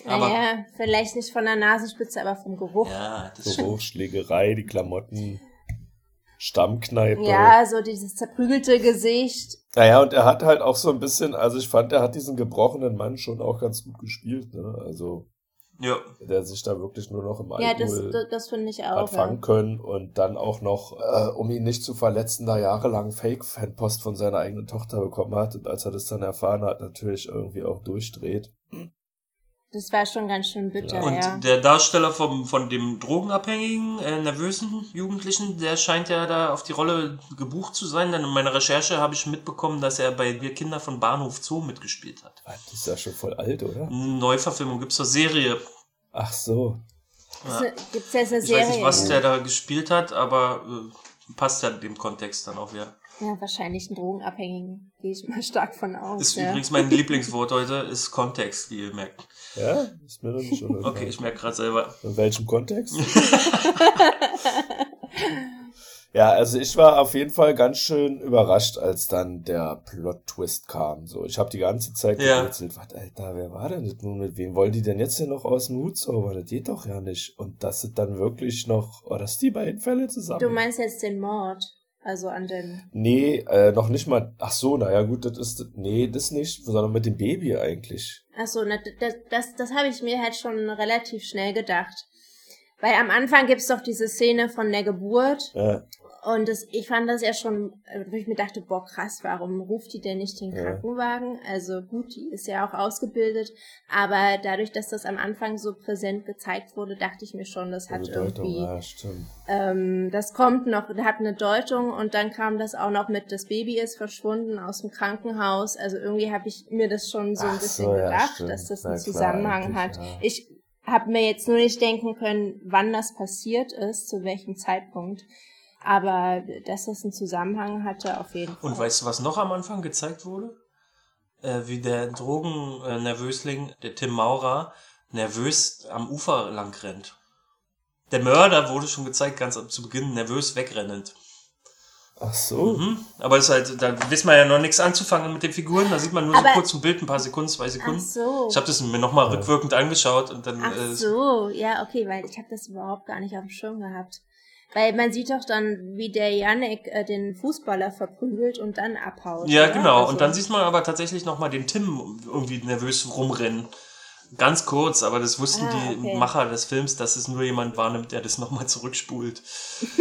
Aber naja, vielleicht nicht von der Nasenspitze, aber vom Geruch. ja, das. Geruch, Schlägerei, die Klamotten, Stammkneipe. Ja, so dieses zerprügelte Gesicht. Naja, und er hat halt auch so ein bisschen, also ich fand, er hat diesen gebrochenen Mann schon auch ganz gut gespielt, ne? Also, Ja. der sich da wirklich nur noch im Ja, das, Alkohol das, das finde ich hat auch. fangen Ja. können und dann auch noch, äh, um ihn nicht zu verletzen, da jahrelang Fake-Fanpost von seiner eigenen Tochter bekommen hat und als er das dann erfahren hat, natürlich irgendwie auch durchdreht. Das war schon ganz schön bitter, Und ja. der Darsteller vom, von dem drogenabhängigen, äh, nervösen Jugendlichen, der scheint ja da auf die Rolle gebucht zu sein. Denn in meiner Recherche habe ich mitbekommen, dass er bei Wir Kinder von Bahnhof Zoo mitgespielt hat. Das ist ja schon voll alt, oder? Eine Neuverfilmung gibt's zur Serie. Ach so. Ja. Gibt es jetzt eine Ich Serie? weiß nicht, was der da gespielt hat, aber äh, passt ja dem Kontext dann auch wieder. Ja, wahrscheinlich einen Drogenabhängigen. Gehe ich mal stark von aus. Ist ja. übrigens mein Lieblingswort heute, ist Kontext, wie ihr merkt. Ja, ist mir nicht schon <laughs> Okay, ich merke gerade selber. In welchem Kontext? <laughs> <laughs> ja, also ich war auf jeden Fall ganz schön überrascht, als dann der Plot-Twist kam. So, ich habe die ganze Zeit Ja. gerätselt, was, Alter, wer war denn das nun? Mit wem wollen die denn jetzt hier noch aus dem Hut zaubern? Das geht doch ja nicht. Und dass es dann wirklich noch, oh, dass die beiden Fälle zusammen. Du meinst jetzt den Mord? Also an dem. Nee, äh, noch nicht mal. Ach so, naja, gut, das ist, nee, das nicht, sondern mit dem Baby eigentlich. Achso, na, das, das, das habe ich mir halt schon relativ schnell gedacht. Weil am Anfang gibt's doch diese Szene von der Geburt Ja, und das, ich fand das ja schon, äh, wo ich mir dachte, boah krass, warum ruft die denn nicht den Ja. Krankenwagen? Also gut, die ist ja auch ausgebildet, aber dadurch, dass das am Anfang so präsent gezeigt wurde, dachte ich mir schon, das hat Bedeutung, irgendwie, ja, ähm, das kommt noch, hat eine Deutung und dann kam das auch noch mit, das Baby ist verschwunden aus dem Krankenhaus. Also irgendwie habe ich mir das schon so ein Ach bisschen so, ja, gedacht, stimmt. dass das Na einen klar, Zusammenhang eigentlich, hat. ja. Ich habe mir jetzt nur nicht denken können, wann das passiert ist, zu welchem Zeitpunkt. Aber dass das einen Zusammenhang hatte, auf jeden Fall. Und weißt du, was noch am Anfang gezeigt wurde? Äh, wie der Drogen-Nervösling, der Tim Maurer, nervös am Ufer lang rennt. Der Mörder wurde schon gezeigt, ganz zu Beginn, nervös wegrennend. Ach so. Mhm. Aber das ist halt, da wissen wir ja noch nichts anzufangen mit den Figuren. Da sieht man nur Aber- so kurz ein Bild, ein paar Sekunden, zwei Ach Sekunden. so. Ich habe das mir nochmal rückwirkend angeschaut und dann Ach äh, so, ja, okay, weil ich habe das überhaupt gar nicht auf dem Schirm gehabt. Weil man sieht doch dann, wie der Yannick äh, den Fußballer verprügelt und dann abhaut. Ja, oder? genau. Also- Und dann sieht man aber tatsächlich nochmal den Tim irgendwie nervös rumrennen. Ganz kurz, aber das wussten Ah, die okay. Macher des Films, dass es nur jemand wahrnimmt, der das nochmal zurückspult.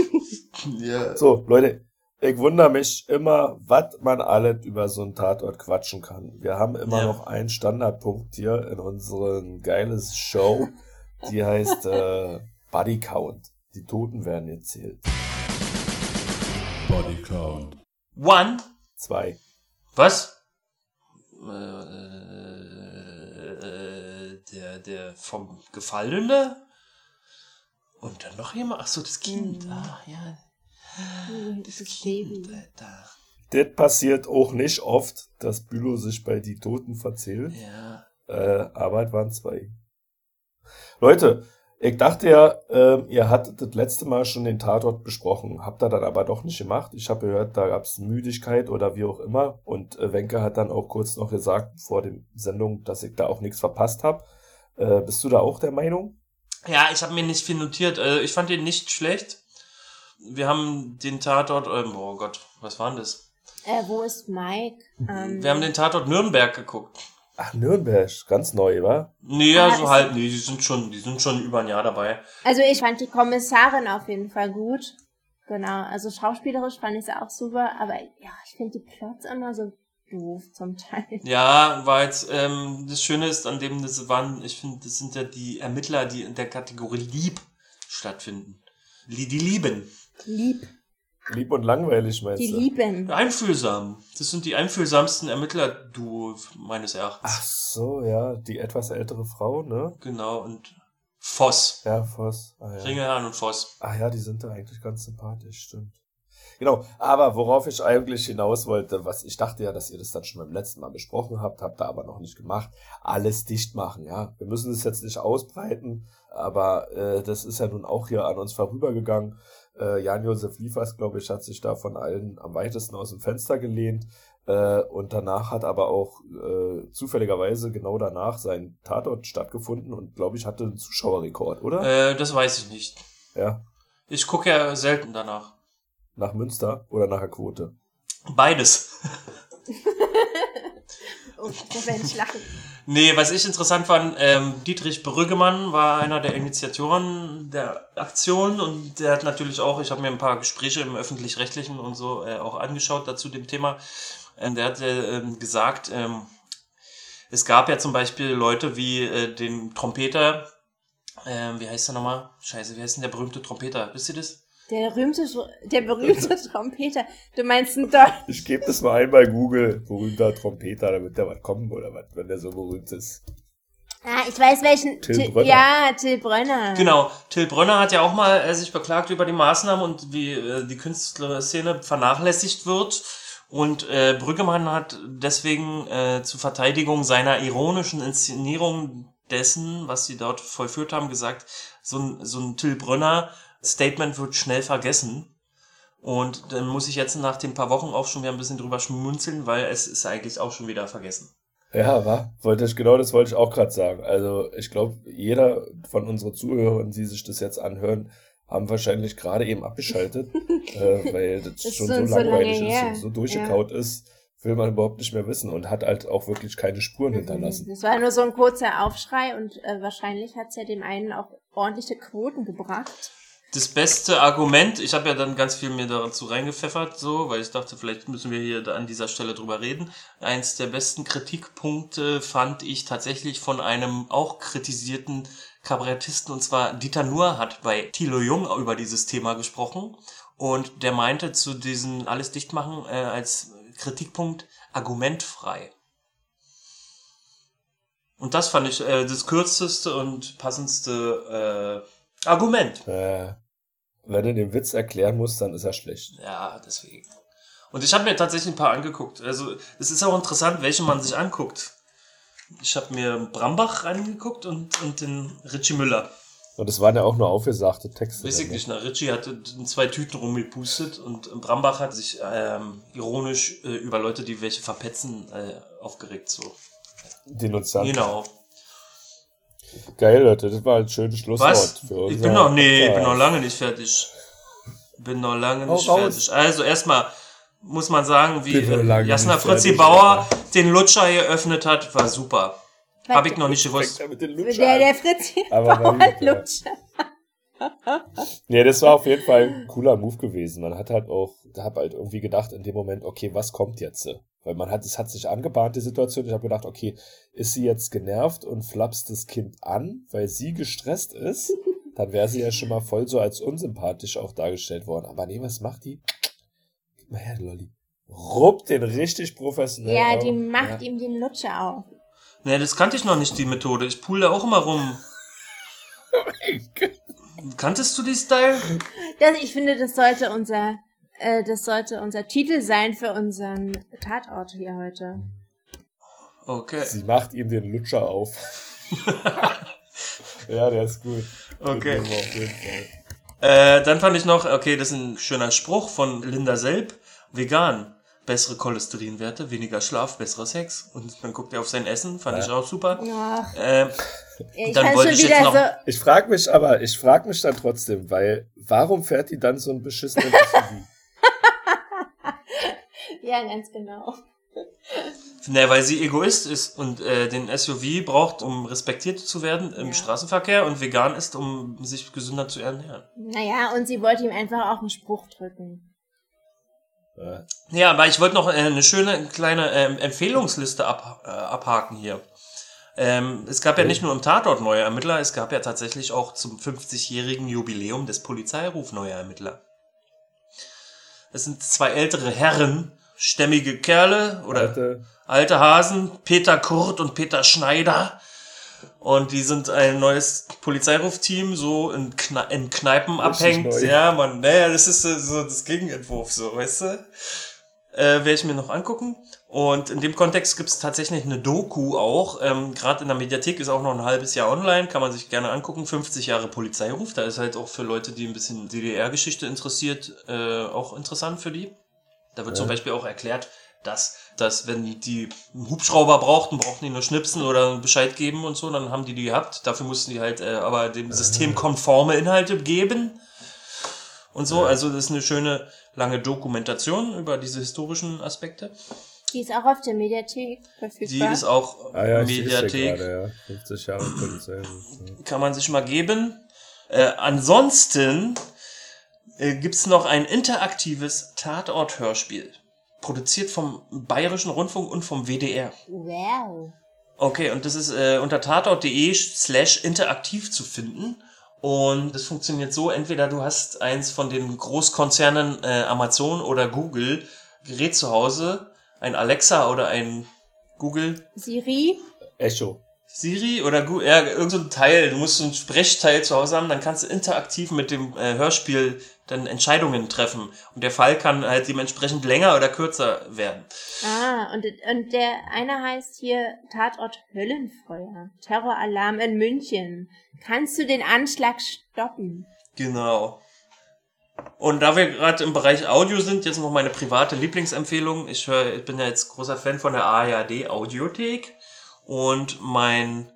<laughs> ja. So, Leute, ich wundere mich immer, was man alles über so einen Tatort quatschen kann. Wir haben immer Ja. noch einen Standardpunkt hier in unserem geiles Show, die heißt äh, Body Count. Die Toten werden gezählt. Body Count. One? Zwei. Was? Äh, der, der vom Gefallene? Und dann noch jemand? Ach so, das Kind. Ah, ja. Hm, Das Kind. Alter. Das passiert auch nicht oft, dass Bülow sich bei die Toten verzählt. Ja. Äh, aber es waren zwei. Leute, ich dachte ja, ähm, ihr hattet das letzte Mal schon den Tatort besprochen, habt ihr dann aber doch nicht gemacht. Ich habe gehört, da gab es Müdigkeit oder wie auch immer. Und äh, Wenke hat dann auch kurz noch gesagt vor der Sendung, dass ich da auch nichts verpasst habe. Äh, bist du da auch der Meinung? Ja, ich habe mir nicht viel notiert. Also ich fand den nicht schlecht. Wir haben den Tatort, ähm, oh Gott, was war denn das? Äh, wo ist Mike? Ähm, Wir haben den Tatort Nürnberg geguckt. Ach, Nürnberg, ganz neu, wa? Nee, ja, Ah, so ist- halb, nee, die sind schon, die sind schon über ein Jahr dabei. also ich fand die Kommissarin auf jeden Fall gut. Genau, also schauspielerisch fand ich sie auch super, aber ja, ich finde die Plots immer so doof zum Teil. Ja, jetzt, ähm, das Schöne ist an dem, das waren, ich finde, das sind ja die Ermittler, die in der Kategorie Lieb stattfinden. Die, die lieben. Lieb, Lieb und langweilig, meinst die du? lieben. Einfühlsam. Das sind die einfühlsamsten Ermittler-Duo meines Erachtens. Ach so, ja, die etwas ältere Frau, ne? Genau, und Voss. Ja, Voss. Ah, ja. Ringelhahn und Voss. Ah ja, die sind da eigentlich ganz sympathisch, stimmt. Genau, aber worauf ich eigentlich hinaus wollte, was ich dachte ja, dass ihr das dann schon beim letzten Mal besprochen habt, habt ihr aber noch nicht gemacht, alles dicht machen, ja. Wir müssen es jetzt nicht ausbreiten, aber äh, das ist ja nun auch hier an uns vorübergegangen. Äh, Jan-Josef Liefers, glaube ich, hat sich da von allen am weitesten aus dem Fenster gelehnt. Äh, und danach hat aber auch äh, zufälligerweise genau danach sein Tatort stattgefunden und glaube ich hatte einen Zuschauerrekord, oder? Äh, das weiß ich nicht. Ja. Ich gucke ja selten danach. Nach Münster oder nach der Quote? Beides. <laughs> <laughs> Oh, ich lachen. Nee, was ich interessant fand, ähm, Dietrich Brüggemann war einer der Initiatoren der Aktion und der hat natürlich auch, ich habe mir ein paar Gespräche im öffentlich-rechtlichen und so äh, auch angeschaut dazu dem Thema. Ähm, der hat äh, ähm, gesagt, ähm, es gab ja zum Beispiel Leute wie äh, den Trompeter, ähm, wie heißt der nochmal? Scheiße, wie heißt denn der berühmte Trompeter? Wisst ihr das? Der berühmte, der berühmte <laughs> Trompeter. Du meinst einen Deutsch? Ich gebe das mal ein bei Google, berühmter Trompeter, damit da was kommen oder was, wenn der so berühmt ist. Ah, ich weiß welchen. Till Till- Brönner. Ja, Till Brönner. Genau, Till Brönner hat ja auch mal äh, sich beklagt über die Maßnahmen und wie äh, die Künstlerszene vernachlässigt wird. Und äh, Brüggemann hat deswegen äh, zur Verteidigung seiner ironischen Inszenierung dessen, was sie dort vollführt haben, gesagt, so ein, so ein Till Brönner Statement wird schnell vergessen. Und dann muss ich jetzt nach den paar Wochen auch schon wieder ein bisschen drüber schmunzeln, weil es ist eigentlich auch schon wieder vergessen. Ja, war. Wollte ich, genau das wollte ich auch gerade sagen. Also, ich glaube, jeder von unseren Zuhörern, die sich das jetzt anhören, haben wahrscheinlich gerade eben abgeschaltet, <laughs> äh, weil das, ist schon so- so, so lange langweilig her. ist und so durchgekaut ist, will man überhaupt nicht mehr wissen und hat halt auch wirklich keine Spuren hinterlassen. Das war nur so ein kurzer Aufschrei und äh, wahrscheinlich hat's ja dem einen auch ordentliche Quoten gebracht. Das beste Argument, ich habe ja dann ganz viel mir dazu reingepfeffert, so, weil ich dachte, vielleicht müssen wir hier an dieser Stelle drüber reden. Eins der besten Kritikpunkte fand ich tatsächlich von einem auch kritisierten Kabarettisten, und zwar Dieter Nuhr hat bei Thilo Jung über dieses Thema gesprochen. Und der meinte zu diesen alles dicht machen äh, als Kritikpunkt argumentfrei. Und das fand ich äh, das kürzeste und passendste äh, Argument. Äh, wenn du den Witz erklären musst, dann ist er schlecht. Ja, deswegen. Und ich habe mir tatsächlich ein paar angeguckt. Also es ist auch interessant, welche man sich anguckt. Ich habe mir Brambach reingeguckt und, und den Richie Müller. Und es waren ja auch nur aufgesagte Texte. Weiß ich ne? nicht, na, Richie hatte in zwei Tüten rumgepustet und Brambach hat sich ähm, ironisch äh, über Leute, die welche verpetzen, äh, aufgeregt. So. Denunziant. Genau. Geil, Leute, das war ein schönes Schlusswort Was? für uns. Ich bin noch, nee, ich bin noch lange nicht fertig. Bin noch lange nicht raus. fertig. Also erstmal muss man sagen, wie äh, Jasna Fritzi fertig, Bauer den Lutscher hier eröffnet hat, war super. Hab ich noch nicht gewusst. Er Der, der Fritz hier <laughs> Aber war Bauer ja. Lutscher. <laughs> Nee, das war auf jeden Fall ein cooler Move gewesen. Man hat halt auch, da hab halt irgendwie gedacht in dem Moment, okay, was kommt jetzt? Weil man hat, es hat sich angebahnt, die Situation. Ich habe gedacht, okay, ist sie jetzt genervt und flapst das Kind an, weil sie gestresst ist? <laughs> Dann wäre sie ja schon mal voll so als unsympathisch auch dargestellt worden. Aber nee, was macht die? Gib mal her, Lolli. Ruppt den richtig professionell Ja, auf. die macht Ja. ihm den Lutscher auf. Ne, das kannte ich noch nicht, die Methode. Ich pool da auch immer rum. <laughs> Kanntest du die Style? Das, ich finde, das sollte unser, äh, das sollte unser Titel sein für unseren Tatort hier heute. Okay. Sie macht ihm den Lutscher auf. <laughs> ja, der ist gut. Okay. Auf jeden Fall. Äh, dann fand ich noch, okay, das ist ein schöner Spruch von Linda Selb. Vegan. Bessere Cholesterinwerte, weniger Schlaf, besserer Sex. Und dann guckt er auf sein Essen, fand ich auch super. Ach, Ähm, ich Dann wollte ich jetzt wieder noch- so, Ich frage mich aber, ich frage mich dann trotzdem, weil warum fährt die dann so ein beschissenen SUV? Ja, ganz genau. <laughs> Ne, weil sie Egoist ist und äh, den SUV braucht, um respektiert zu werden im Ja. Straßenverkehr und vegan ist, um sich gesünder zu ernähren. Naja, und sie wollte ihm einfach auch einen Spruch drücken. Ja. Ja, aber ich wollte noch äh, eine schöne kleine ähm, Empfehlungsliste ab, äh, abhaken hier. Ähm, es gab ja nicht nur im Tatort neue Ermittler, es gab ja tatsächlich auch zum 50-jährigen Jubiläum des Polizeiruf neue Ermittler. Es sind zwei ältere Herren, stämmige Kerle oder Alte, alte Hasen, Peter Kurt und Peter Schneider. Und die sind ein neues Polizeirufteam, so in, Kne in Kneipen Richtig abhängt. neu. Ja, man, naja, das ist äh, so das Gegenentwurf, so, weißt du? Äh, werde ich mir noch angucken. Und in dem Kontext gibt es tatsächlich eine Doku auch. Ähm, Gerade in der Mediathek ist auch noch ein halbes Jahr online, kann man sich gerne angucken. 50 Jahre Polizeiruf. Da ist halt auch für Leute, die ein bisschen DDR-Geschichte interessiert, äh, auch interessant für die. Da wird zum Beispiel auch erklärt, dass, dass wenn die einen Hubschrauber brauchten, brauchten die nur schnipsen oder Bescheid geben und so, dann haben die die gehabt. Dafür mussten die halt äh, aber dem System konforme Inhalte geben und so. Also das ist eine schöne lange Dokumentation über diese historischen Aspekte. Die ist auch auf der Mediathek verfügbar. Die ist auch Ah ja, Mediathek. gerade, ja. 50 Jahre Polizei. kann man sich mal geben. Äh, ansonsten äh, gibt's noch ein interaktives Tatort-Hörspiel. Produziert vom Bayerischen Rundfunk und vom WDR. Wow. Okay, und das ist äh, unter tatort.de slash interaktiv zu finden. Und das funktioniert so, entweder du hast eins von den Großkonzernen äh, Amazon oder Google Gerät zu Hause, ein Alexa oder ein Google Siri? Echo. Siri oder Gu ja, irgend so ein Teil, du musst so ein Sprechteil zu Hause haben, dann kannst du interaktiv mit dem äh, Hörspiel dann Entscheidungen treffen. Und der Fall kann halt dementsprechend länger oder kürzer werden. Ah, und, und der eine heißt hier Tatort Höllenfeuer. Terroralarm in München. Kannst du den Anschlag stoppen? Genau. Und da wir gerade im Bereich Audio sind, jetzt noch meine private Lieblingsempfehlung. Ich höre, ich bin ja jetzt großer Fan von der ARD Audiothek und mein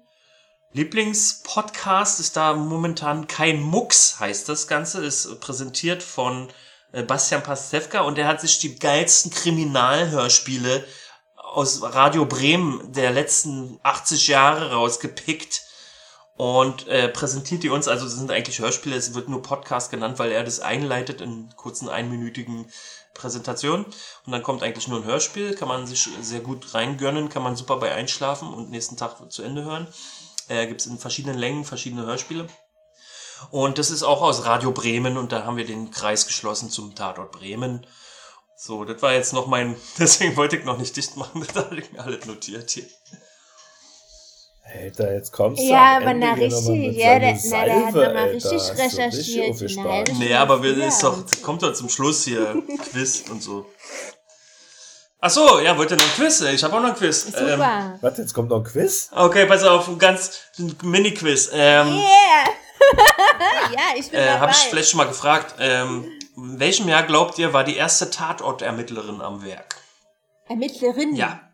Lieblingspodcast ist da momentan kein Mucks, heißt das Ganze, ist präsentiert von äh, Bastian Pastewka. Und der hat sich die geilsten Kriminalhörspiele aus Radio Bremen der letzten 80 Jahre rausgepickt und äh, präsentiert die uns. Also es sind eigentlich Hörspiele, es wird nur Podcast genannt, weil er das einleitet in kurzen einminütigen Präsentationen. Und dann kommt eigentlich nur ein Hörspiel, kann man sich sehr gut reingönnen, kann man super bei einschlafen und nächsten Tag zu Ende hören. Äh, Gibt es in verschiedenen Längen verschiedene Hörspiele. Und das ist auch aus Radio Bremen und da haben wir den Kreis geschlossen zum Tatort Bremen. So, das war jetzt noch mein, <laughs> deswegen wollte ich noch nicht dicht machen, <laughs> das hatte ich mir alles notiert hier. Alter, jetzt kommst du Ja, aber na richtig, ja, der, na, der hat nochmal richtig recherchiert. richtig halbe Nee, aber wir, ist doch, kommt doch zum Schluss hier <laughs> Quiz und so. Ach so, ja, wollt ihr noch ein Quiz? Ich habe auch noch ein Quiz. Ähm, Super. Warte, jetzt kommt noch ein Quiz? okay, pass auf, ein ganz Mini-Quiz. Ähm, Yeah! <laughs> ja, ich bin äh, dabei. habe ich vielleicht schon mal gefragt. Ähm, in welchem Jahr glaubt ihr, war die erste Tatortermittlerin am Werk? Ermittlerin. Ja.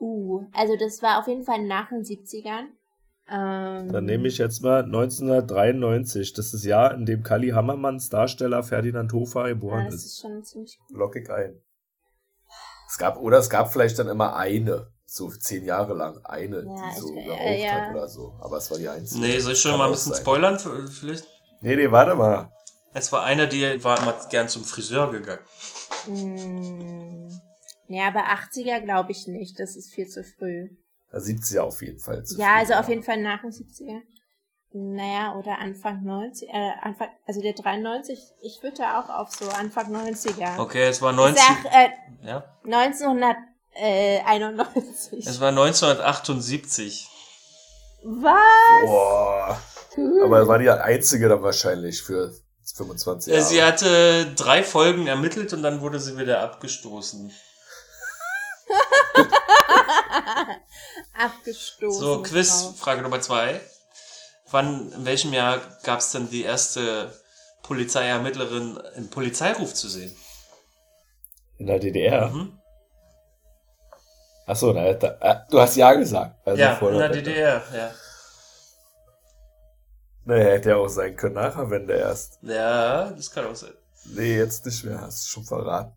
Uh, also das war auf jeden Fall nach den 70ern. Ähm, Dann nehme ich jetzt mal 1993. Das ist das Jahr, in dem Kali Hammermanns Darsteller Ferdinand Hofer ja, geboren das ist. ist schon ziemlich gut. Lockig ein. Es gab, oder es gab vielleicht dann immer eine, so zehn Jahre lang, eine, Ja, die so geraucht äh, ja. hat oder so. Aber es war die einzige. Nee, soll ich schon Kann mal ein bisschen sein. spoilern? Vielleicht? Nee, nee, warte mal. Es war eine, die war immer gern zum Friseur gegangen. Hm. Ja, aber 80er glaube ich nicht. Das ist viel zu früh. Da 70er auf jeden Fall. zu Ja, früh, also auf jeden Fall nach den 70er. Naja, oder Anfang 90, äh, Anfang, also der 93, ich würde da auch auf so Anfang 90er. Okay, es war Ich 90. sag, äh, Ja, 1991. es war 1978. Was? Boah. Cool. Aber war die einzige dann wahrscheinlich für 25 Äh, Jahre. Sie hatte drei Folgen ermittelt und dann wurde sie wieder abgestoßen. <laughs> Abgestoßen. So, Quiz, drauf. Frage Nummer zwei. Wann, in welchem Jahr gab es denn die erste Polizeiermittlerin im Polizeiruf zu sehen? In der DDR. Mhm. Achso, da, da, äh, du hast ja gesagt. Also Ja, vor in der. DDR, ja. Nee, hätte ja auch sein können nach der Wende erst. Ja, das kann auch sein. Nee, jetzt nicht mehr, hast du schon verraten.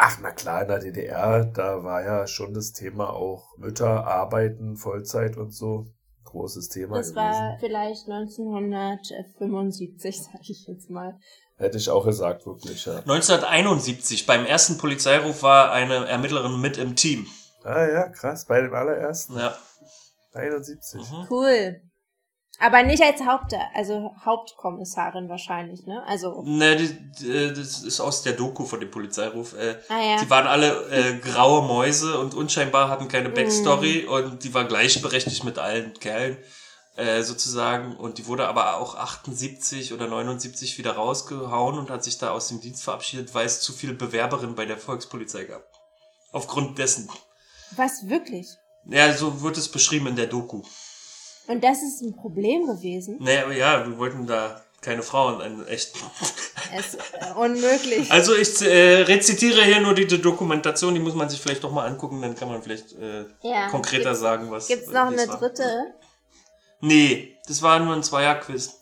Ach, na klar, in der DDR, da war ja schon das Thema auch Mütter arbeiten, Vollzeit und so. Großes Thema Das gewesen. war vielleicht 1975, <laughs> sag ich jetzt mal. Hätte ich auch gesagt, wirklich, ja. 1971, beim ersten Polizeiruf war eine Ermittlerin mit im Team. Ah ja, krass, bei dem allerersten. Ja. 71. Mhm. Cool. Aber nicht als Haupt, also Hauptkommissarin wahrscheinlich, ne? Also. Ne, die, die, das ist aus der Doku von dem Polizeiruf. Äh, Ah ja. Die waren alle äh, graue Mäuse und unscheinbar hatten keine Backstory Mhm. und die war gleichberechtigt mit allen Kerlen äh, sozusagen. Und die wurde aber auch 78 oder 79 wieder rausgehauen und hat sich da aus dem Dienst verabschiedet, weil es zu viele Bewerberinnen bei der Volkspolizei gab. Aufgrund dessen. Was wirklich? Ja, so wird es beschrieben in der Doku. Und das ist ein Problem gewesen. Naja, aber ja, wir wollten da keine Frauen, einen echten. Es ist äh, unmöglich. <laughs> Also ich äh, rezitiere hier nur die, die Dokumentation, die muss man sich vielleicht doch mal angucken, dann kann man vielleicht äh, Ja. konkreter Gibt's- sagen, was. Gibt's noch wie eine es war. dritte? Nee, das war nur ein Zweier-Quiz.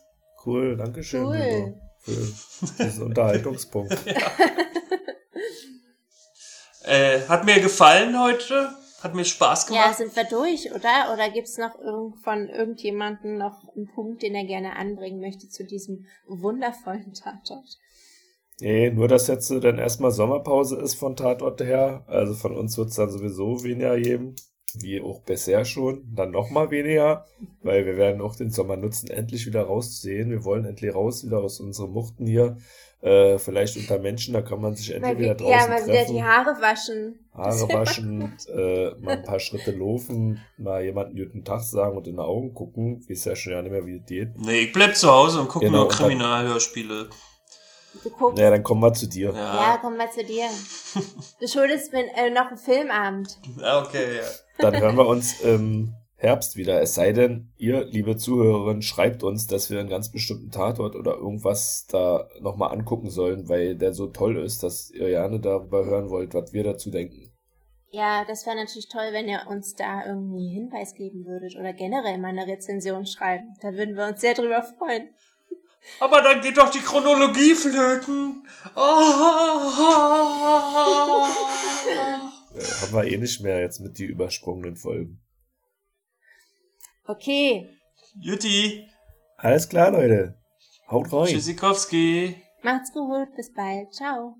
Cool, danke schön. Cool. Für diesen Unterhaltungspunkt. <laughs> Äh, hat mir gefallen heute. Hat mir Spaß Ja, gemacht. sind wir durch, oder? Oder gibt's noch irgend von irgendjemanden noch einen Punkt, den er gerne anbringen möchte zu diesem wundervollen Tatort? Nee, nur dass jetzt dann erstmal Sommerpause ist von Tatort her. Also von uns wird's dann sowieso weniger geben. Wie auch bisher schon. Dann nochmal weniger. Weil wir werden auch den Sommer nutzen, endlich wieder rauszusehen. Wir wollen endlich raus wieder aus unseren Muchten hier. Äh, vielleicht unter Menschen, da kann man sich endlich Mal, wieder wie- draußen ja, mal wieder treffen. die Haare waschen. Haare <laughs> waschen, äh, mal ein paar Schritte laufen, mal jemanden guten Tag sagen und in die Augen gucken, wie es ja schon ja nicht mehr wie es geht. Nee, ich bleib zu Hause und guck Genau, nur Kriminalhörspiele. Du guckst. Naja, dann kommen wir zu dir. Ja, Ja. komm mal zu dir. <laughs> Du schuldest mir äh, noch einen Filmabend. ja. Okay, ja. Dann hören wir uns im Herbst wieder. Es sei denn, ihr, liebe Zuhörerinnen, schreibt uns, dass wir einen ganz bestimmten Tatort oder irgendwas da nochmal angucken sollen, weil der so toll ist, dass ihr gerne darüber hören wollt, was wir dazu denken. Ja, das wäre natürlich toll, wenn ihr uns da irgendwie Hinweis geben würdet oder generell mal eine Rezension schreiben. Da würden wir uns sehr drüber freuen. Aber dann geht doch die Chronologie flöten. Oh. Haben wir eh nicht mehr jetzt mit die übersprungenen Folgen. Okay, Jutti. Alles klar, Leute. Haut rein. Tschüssikowski. macht's gut, bis bald. Ciao.